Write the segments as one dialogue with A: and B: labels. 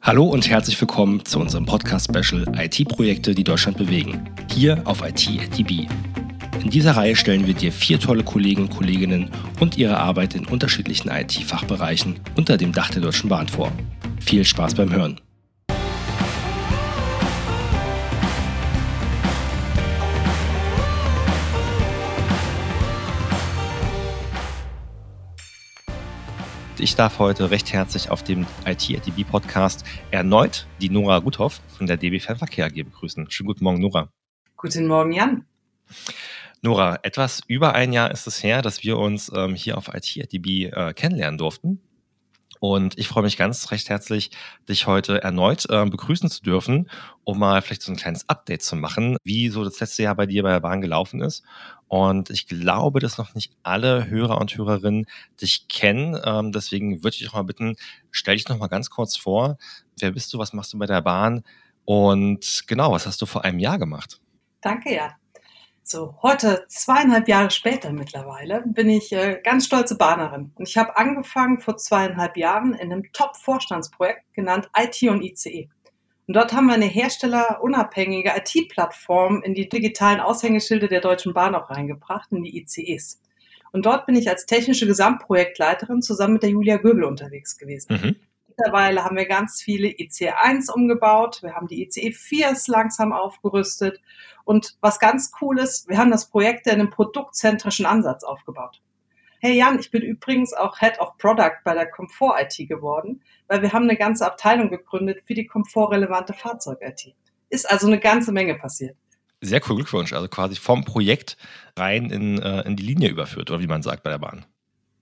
A: Hallo und herzlich willkommen zu unserem Podcast-Special IT-Projekte, die Deutschland bewegen. Hier auf IT@DB. In dieser Reihe stellen wir dir vier tolle Kollegen und Kolleginnen und ihre Arbeit in unterschiedlichen IT-Fachbereichen unter dem Dach der Deutschen Bahn vor. Viel Spaß beim Hören. Ich darf heute recht herzlich auf dem IT-ATB Podcast erneut die Nora Guthoff von der DB Fernverkehr AG begrüßen. Schönen guten Morgen, Nora.
B: Guten Morgen, Jan.
A: Nora, etwas über ein Jahr ist es her, dass wir uns ähm, hier auf IT-ATB äh, kennenlernen durften. Und ich freue mich ganz recht herzlich, dich heute erneut äh, begrüßen zu dürfen, um mal vielleicht so ein kleines Update zu machen, wie so das letzte Jahr bei dir bei der Bahn gelaufen ist. Und ich glaube, dass noch nicht alle Hörer und Hörerinnen dich kennen. Ähm, deswegen würde ich dich mal bitten, stell dich noch mal ganz kurz vor. Wer bist du? Was machst du bei der Bahn? Und genau, was hast du vor einem Jahr gemacht?
B: Danke, ja. So, heute, zweieinhalb Jahre später mittlerweile, bin ich äh, ganz stolze Bahnerin. Und ich habe angefangen vor zweieinhalb Jahren in einem Top-Vorstandsprojekt genannt IT und ICE. Und dort haben wir eine herstellerunabhängige IT-Plattform in die digitalen Aushängeschilde der Deutschen Bahn auch reingebracht, in die ICEs. Und dort bin ich als technische Gesamtprojektleiterin zusammen mit der Julia Göbel unterwegs gewesen. Mhm. Mittlerweile haben wir ganz viele ICE 1 umgebaut. Wir haben die ICE 4 langsam aufgerüstet. Und was ganz cool ist, wir haben das Projekt in einem produktzentrischen Ansatz aufgebaut. Hey Jan, ich bin übrigens auch Head of Product bei der Komfort IT geworden, weil wir haben eine ganze Abteilung gegründet für die komfortrelevante Fahrzeug-IT. Ist also eine ganze Menge passiert.
A: Sehr cool, Glückwunsch. Also quasi vom Projekt rein in, äh, in die Linie überführt, oder wie man sagt bei der Bahn.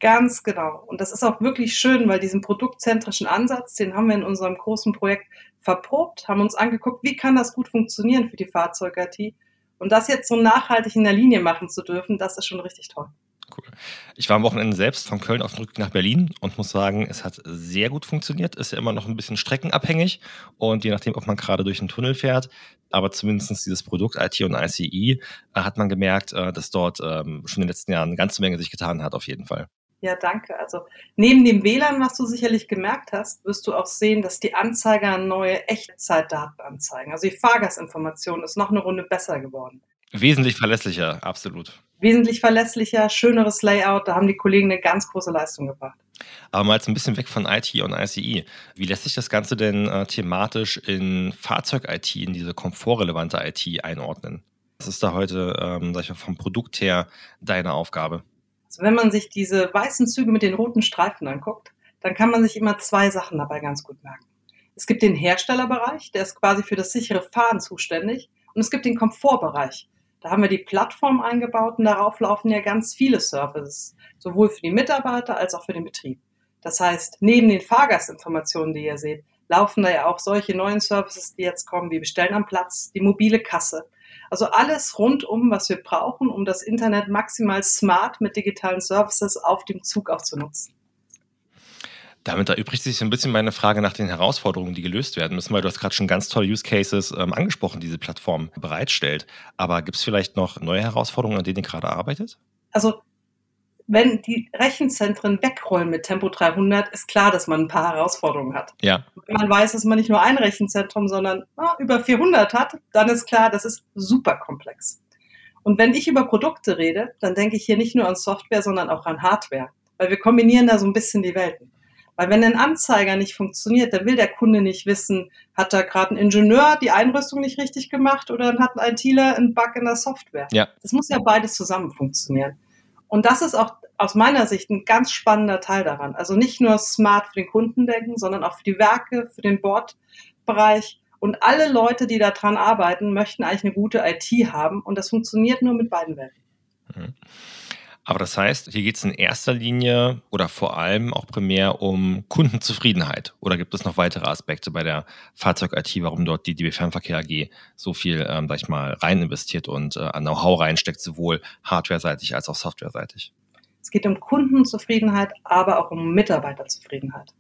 B: Ganz genau. Und das ist auch wirklich schön, weil diesen produktzentrischen Ansatz, den haben wir in unserem großen Projekt verprobt, haben uns angeguckt, wie kann das gut funktionieren für die Fahrzeug-IT. Und das jetzt so nachhaltig in der Linie machen zu dürfen, das ist schon richtig toll.
A: Cool. Ich war am Wochenende selbst von Köln auf dem Rückweg nach Berlin und muss sagen, es hat sehr gut funktioniert. Ist ja immer noch ein bisschen streckenabhängig und je nachdem, ob man gerade durch einen Tunnel fährt, aber zumindest dieses Produkt IT und ICE äh, hat man gemerkt, äh, dass dort ähm, schon in den letzten Jahren eine ganze Menge sich getan hat, auf jeden Fall.
B: Ja, danke. Also neben dem WLAN, was du sicherlich gemerkt hast, wirst du auch sehen, dass die Anzeiger neue Echtzeitdaten anzeigen. Also die Fahrgastinformation ist noch eine Runde besser geworden.
A: Wesentlich verlässlicher, absolut.
B: Wesentlich verlässlicher, schöneres Layout, da haben die Kollegen eine ganz große Leistung gebracht.
A: Aber mal jetzt ein bisschen weg von IT und ICE. Wie lässt sich das Ganze denn äh, thematisch in Fahrzeug-IT, in diese komfortrelevante IT einordnen? Was ist da heute, ähm, sag ich mal, vom Produkt her deine Aufgabe?
B: Wenn man sich diese weißen Züge mit den roten Streifen anguckt, dann kann man sich immer zwei Sachen dabei ganz gut merken. Es gibt den Herstellerbereich, der ist quasi für das sichere Fahren zuständig. Und es gibt den Komfortbereich. Da haben wir die Plattform eingebaut und darauf laufen ja ganz viele Services, sowohl für die Mitarbeiter als auch für den Betrieb. Das heißt, neben den Fahrgastinformationen, die ihr seht, laufen da ja auch solche neuen Services, die jetzt kommen, wie Bestellen am Platz, die mobile Kasse, also alles rundum, was wir brauchen, um das Internet maximal smart mit digitalen Services auf dem Zug auch zu nutzen.
A: Damit erübrigt sich ein bisschen meine Frage nach den Herausforderungen, die gelöst werden müssen, weil du hast gerade schon ganz tolle Use Cases ähm, angesprochen, die diese Plattform bereitstellt. Aber gibt es vielleicht noch neue Herausforderungen, an denen ihr gerade arbeitet?
B: Also wenn die Rechenzentren wegrollen mit Tempo 300, ist klar, dass man ein paar Herausforderungen hat.
A: Ja.
B: Wenn man weiß, dass man nicht nur ein Rechenzentrum, sondern na, über 400 hat, dann ist klar, das ist super komplex. Und wenn ich über Produkte rede, dann denke ich hier nicht nur an Software, sondern auch an Hardware, weil wir kombinieren da so ein bisschen die Welten. Weil wenn ein Anzeiger nicht funktioniert, dann will der Kunde nicht wissen, hat da gerade ein Ingenieur die Einrüstung nicht richtig gemacht oder hat ein ITler einen Bug in der Software.
A: Ja.
B: Das muss ja beides zusammen funktionieren. Und das ist auch aus meiner Sicht ein ganz spannender Teil daran. Also nicht nur smart für den Kunden denken, sondern auch für die Werke, für den Bordbereich. Und alle Leute, die daran arbeiten, möchten eigentlich eine gute IT haben. Und das funktioniert nur mit beiden Welten. Mhm.
A: Aber das heißt, hier geht es in erster Linie oder vor allem auch primär um Kundenzufriedenheit. Oder gibt es noch weitere Aspekte bei der Fahrzeug-IT, warum dort die DB Fernverkehr AG so viel, ähm, sag ich mal, rein investiert und äh, an Know-how reinsteckt, sowohl hardware-seitig als auch software-seitig?
B: Es geht um Kundenzufriedenheit, aber auch um Mitarbeiterzufriedenheit.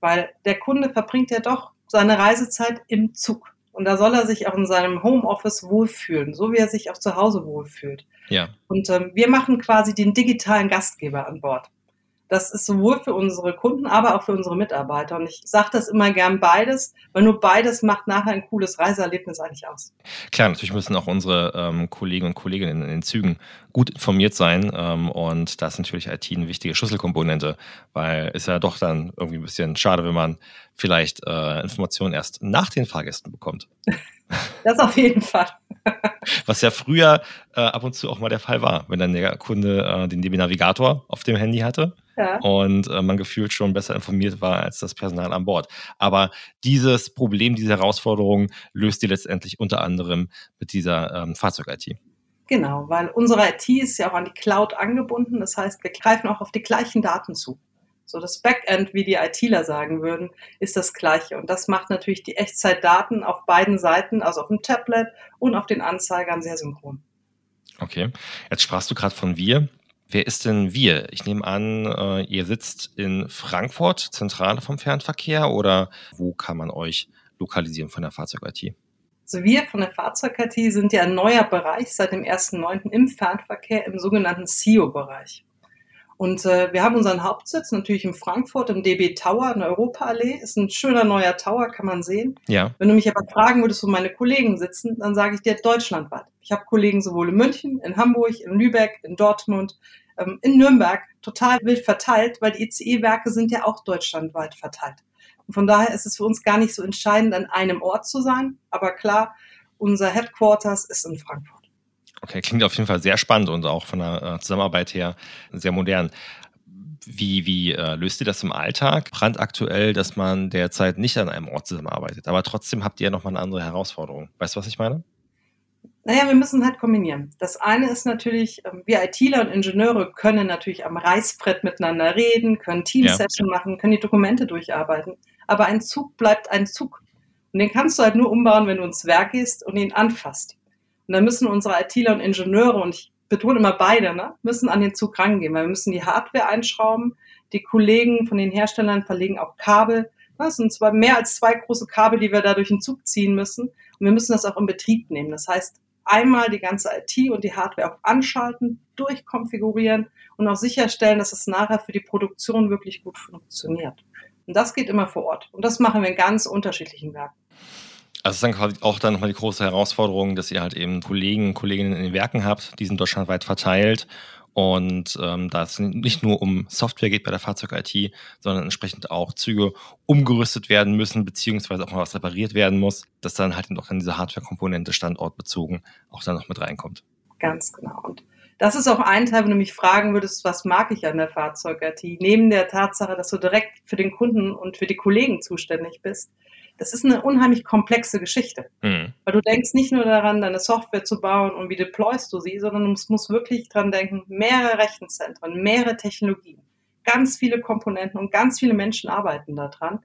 B: Weil der Kunde verbringt ja doch seine Reisezeit im Zug. Und da soll er sich auch in seinem Homeoffice wohlfühlen, so wie er sich auch zu Hause wohlfühlt.
A: Ja.
B: Und ähm, wir machen quasi den digitalen Gastgeber an Bord. Das ist sowohl für unsere Kunden, aber auch für unsere Mitarbeiter. Und ich sage das immer gern beides, weil nur beides macht nachher ein cooles Reiseerlebnis eigentlich aus.
A: Klar, natürlich müssen auch unsere ähm, Kollegen und Kolleginnen in den Zügen gut informiert sein. Ähm, und da ist natürlich IT eine wichtige Schlüsselkomponente, weil ist ja doch dann irgendwie ein bisschen schade, wenn man vielleicht äh, Informationen erst nach den Fahrgästen bekommt.
B: Das auf jeden Fall.
A: Was ja früher äh, ab und zu auch mal der Fall war, wenn dann der Kunde äh, den DB Navigator auf dem Handy hatte ja. und äh, man gefühlt schon besser informiert war als das Personal an Bord. Aber dieses Problem, diese Herausforderung löst ihr letztendlich unter anderem mit dieser ähm, Fahrzeug-IT.
B: Genau, weil unsere IT ist ja auch an die Cloud angebunden. Das heißt, wir greifen auch auf die gleichen Daten zu. So das Backend, wie die ITler sagen würden, ist das gleiche. Und das macht natürlich die Echtzeitdaten auf beiden Seiten, also auf dem Tablet und auf den Anzeigern sehr synchron.
A: Okay, jetzt sprachst du gerade von wir. Wer ist denn wir? Ich nehme an, äh, ihr sitzt in Frankfurt, Zentrale vom Fernverkehr, oder wo kann man euch lokalisieren von der Fahrzeug-IT?
B: Also wir von der Fahrzeug-IT sind ja ein neuer Bereich seit dem 1.9. im Fernverkehr im sogenannten CEO-Bereich. Und äh, wir haben unseren Hauptsitz natürlich in Frankfurt im DB Tower in der Europaallee. Ist ein schöner neuer Tower, kann man sehen. Ja. Wenn du mich aber fragen würdest, wo meine Kollegen sitzen, dann sage ich dir deutschlandweit. Ich habe Kollegen sowohl in München, in Hamburg, in Lübeck, in Dortmund, ähm, in Nürnberg, total wild verteilt, weil die ICE-Werke sind ja auch deutschlandweit verteilt. Und von daher ist es für uns gar nicht so entscheidend, an einem Ort zu sein. Aber klar, unser Headquarters ist in Frankfurt.
A: Okay, klingt auf jeden Fall sehr spannend und auch von der äh, Zusammenarbeit her sehr modern. Wie, wie äh, löst ihr das im Alltag? Brandaktuell, dass man derzeit nicht an einem Ort zusammenarbeitet, aber trotzdem habt ihr nochmal eine andere Herausforderung. Weißt du, was ich meine?
B: Naja, wir müssen halt kombinieren. Das eine ist natürlich, ähm, wir ITler und Ingenieure können natürlich am Reißbrett miteinander reden, können Team-Session ja. machen, können die Dokumente durcharbeiten. Aber ein Zug bleibt ein Zug. Und den kannst du halt nur umbauen, wenn du ins Werk gehst und ihn anfasst. Und da müssen unsere ITler und Ingenieure, und ich betone immer beide, ne, müssen an den Zug rangehen, weil wir müssen die Hardware einschrauben. Die Kollegen von den Herstellern verlegen auch Kabel. Das sind zwar mehr als zwei große Kabel, die wir da durch den Zug ziehen müssen. Und wir müssen das auch in Betrieb nehmen. Das heißt, einmal die ganze IT und die Hardware auch anschalten, durchkonfigurieren und auch sicherstellen, dass es nachher für die Produktion wirklich gut funktioniert. Und das geht immer vor Ort. Und das machen wir in ganz unterschiedlichen Werken.
A: Also es ist dann auch dann nochmal die große Herausforderung, dass ihr halt eben Kollegen und Kolleginnen in den Werken habt, die sind deutschlandweit verteilt. Und ähm, da es nicht nur um Software geht bei der Fahrzeug-IT, sondern entsprechend auch Züge umgerüstet werden müssen, beziehungsweise auch mal was repariert werden muss, dass dann halt auch dann diese Hardware-Komponente standortbezogen auch dann noch mit reinkommt.
B: Ganz genau. Und das ist auch ein Teil, wenn du mich fragen würdest, was mag ich an der Fahrzeug-IT? Neben der Tatsache, dass du direkt für den Kunden und für die Kollegen zuständig bist, das ist eine unheimlich komplexe Geschichte. Mhm. Weil du denkst nicht nur daran, deine Software zu bauen und wie deployst du sie, sondern du musst wirklich dran denken, mehrere Rechenzentren, mehrere Technologien, ganz viele Komponenten und ganz viele Menschen arbeiten daran.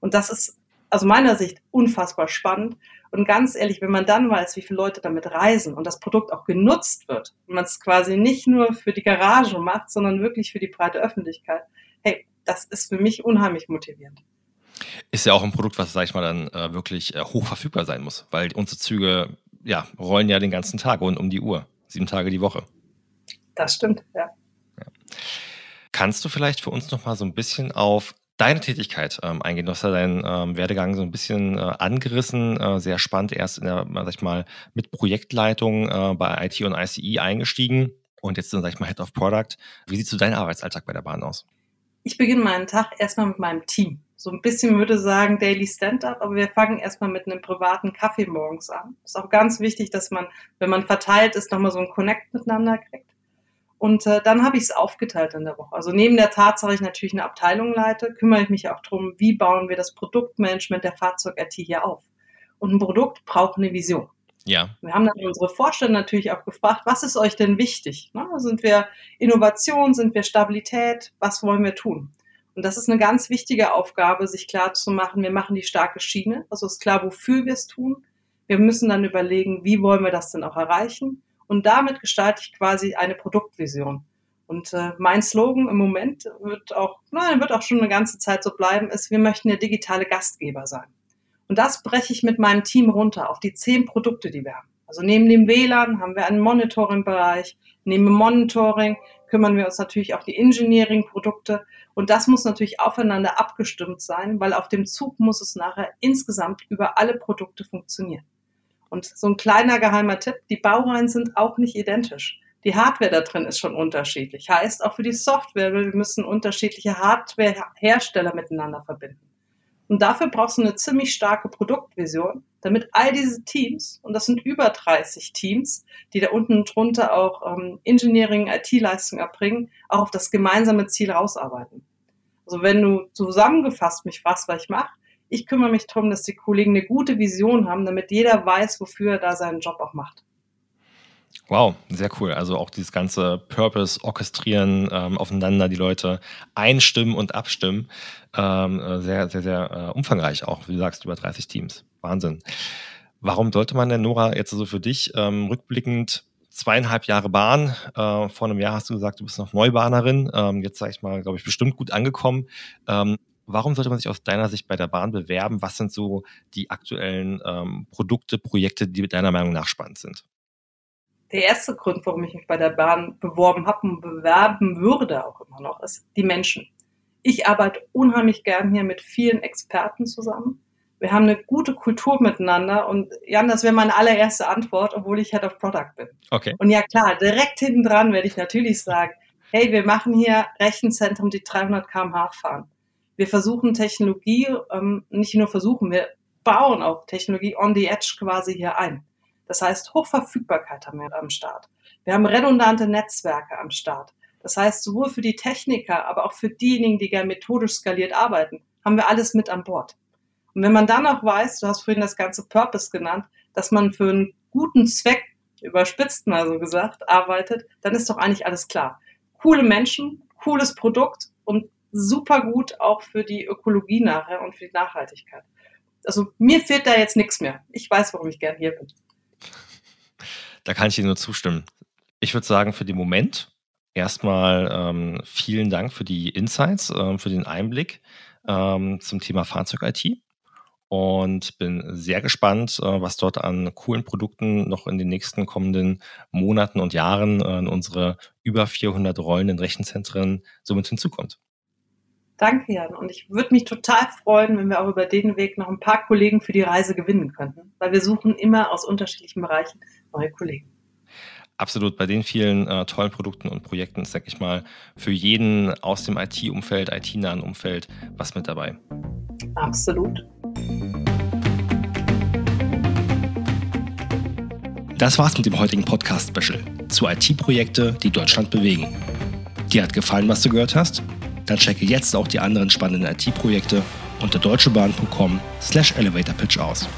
B: Und das ist aus meiner Sicht unfassbar spannend. Und ganz ehrlich, wenn man dann weiß, wie viele Leute damit reisen und das Produkt auch genutzt wird und man es quasi nicht nur für die Garage macht, sondern wirklich für die breite Öffentlichkeit, hey, das ist für mich unheimlich motivierend.
A: Ist ja auch ein Produkt, was, sag ich mal, dann äh, wirklich äh, hoch verfügbar sein muss, weil unsere Züge ja, rollen ja den ganzen Tag rund um die Uhr, sieben Tage die Woche.
B: Das stimmt, ja. ja.
A: Kannst du vielleicht für uns noch mal so ein bisschen auf deine Tätigkeit ähm, eingehen? Du hast ja deinen ähm, Werdegang so ein bisschen äh, angerissen, äh, sehr spannend, erst in der, sag ich mal, mit Projektleitung äh, bei IT und ICE eingestiegen und jetzt, sag ich mal, Head of Product. Wie sieht so dein Arbeitsalltag bei der Bahn aus?
B: Ich beginne meinen Tag erstmal mit meinem Team so ein bisschen würde sagen Daily Stand-up, aber wir fangen erstmal mit einem privaten Kaffee morgens an. Ist auch ganz wichtig, dass man, wenn man verteilt ist, nochmal so ein Connect miteinander kriegt. Und äh, dann habe ich es aufgeteilt in der Woche. Also neben der Tatsache, ich natürlich eine Abteilung leite, kümmere ich mich auch darum, wie bauen wir das Produktmanagement der Fahrzeug-IT hier auf. Und ein Produkt braucht eine Vision. Ja. Wir haben dann unsere Vorstände natürlich auch gefragt, was ist euch denn wichtig? Ne? Sind wir Innovation, sind wir Stabilität, was wollen wir tun? Und das ist eine ganz wichtige Aufgabe, sich klar zu machen, wir machen die starke Schiene. Also ist klar, wofür wir es tun. Wir müssen dann überlegen, wie wollen wir das denn auch erreichen. Und damit gestalte ich quasi eine Produktvision. Und äh, mein Slogan im Moment wird auch, nein, wird auch schon eine ganze Zeit so bleiben, ist, wir möchten der digitale Gastgeber sein. Und das breche ich mit meinem Team runter auf die zehn Produkte, die wir haben. Also neben dem WLAN haben wir einen Monitoring-Bereich. Neben dem Monitoring kümmern wir uns natürlich auch die Engineering-Produkte. Und das muss natürlich aufeinander abgestimmt sein, weil auf dem Zug muss es nachher insgesamt über alle Produkte funktionieren. Und so ein kleiner geheimer Tipp, die Baureihen sind auch nicht identisch. Die Hardware da drin ist schon unterschiedlich. Heißt auch für die Software, wir müssen unterschiedliche Hardware-Hersteller miteinander verbinden. Und dafür brauchst du eine ziemlich starke Produktvision, damit all diese Teams, und das sind über 30 Teams, die da unten drunter auch ähm, Engineering, IT-Leistung erbringen, auch auf das gemeinsame Ziel rausarbeiten. Also wenn du zusammengefasst mich fragst, was ich mache, ich kümmere mich darum, dass die Kollegen eine gute Vision haben, damit jeder weiß, wofür er da seinen Job auch macht.
A: Wow, sehr cool. Also auch dieses ganze Purpose, Orchestrieren, ähm, aufeinander die Leute einstimmen und abstimmen. Ähm, äh, sehr, sehr, sehr äh, umfangreich auch, wie du sagst, über 30 Teams. Wahnsinn. Warum sollte man denn, Nora, jetzt so für dich ähm, rückblickend zweieinhalb Jahre Bahn. Äh, vor einem Jahr hast du gesagt, du bist noch Neubahnerin. Ähm, jetzt sage ich mal, glaube ich, bestimmt gut angekommen. Ähm, warum sollte man sich aus deiner Sicht bei der Bahn bewerben? Was sind so die aktuellen ähm, Produkte, Projekte, die deiner Meinung nach spannend sind?
B: Der erste Grund, warum ich mich bei der Bahn beworben habe und bewerben würde auch immer noch, ist die Menschen. Ich arbeite unheimlich gern hier mit vielen Experten zusammen. Wir haben eine gute Kultur miteinander und Jan, das wäre meine allererste Antwort, obwohl ich Head of Product bin.
A: Okay.
B: Und ja klar, direkt hinten dran werde ich natürlich sagen, hey, wir machen hier Rechenzentrum, die 300 km/h fahren. Wir versuchen Technologie, ähm, nicht nur versuchen, wir bauen auch Technologie on the edge quasi hier ein. Das heißt, Hochverfügbarkeit haben wir am Start. Wir haben redundante Netzwerke am Start. Das heißt, sowohl für die Techniker, aber auch für diejenigen, die gerne methodisch skaliert arbeiten, haben wir alles mit an Bord. Und wenn man dann auch weiß, du hast vorhin das ganze Purpose genannt, dass man für einen guten Zweck, überspitzt mal so gesagt, arbeitet, dann ist doch eigentlich alles klar. Coole Menschen, cooles Produkt und super gut auch für die Ökologie nachher und für die Nachhaltigkeit. Also mir fehlt da jetzt nichts mehr. Ich weiß, warum ich gern hier bin.
A: Da kann ich dir nur zustimmen. Ich würde sagen, für den Moment erstmal ähm, vielen Dank für die Insights, ähm, für den Einblick ähm, zum Thema Fahrzeug-IT und bin sehr gespannt, äh, was dort an coolen Produkten noch in den nächsten kommenden Monaten und Jahren äh, in unsere über 400 rollenden Rechenzentren somit hinzukommt.
B: Danke, Jan. Und ich würde mich total freuen, wenn wir auch über den Weg noch ein paar Kollegen für die Reise gewinnen könnten, weil wir suchen immer aus unterschiedlichen Bereichen neue Kollegen.
A: Absolut, bei den vielen äh, tollen Produkten und Projekten ist, denke ich mal, für jeden aus dem IT-Umfeld, IT-nahen Umfeld was mit dabei.
B: Absolut.
A: Das war's mit dem heutigen Podcast-Special zu IT-Projekte, die Deutschland bewegen. Dir hat gefallen, was du gehört hast? Dann checke jetzt auch die anderen spannenden IT-Projekte unter deutschebahn.com slash elevatorpitch aus.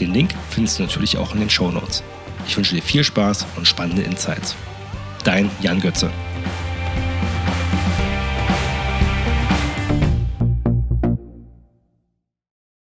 A: Den Link findest du natürlich auch in den Show Notes. Ich wünsche dir viel Spaß und spannende Insights. Dein Jan Götze.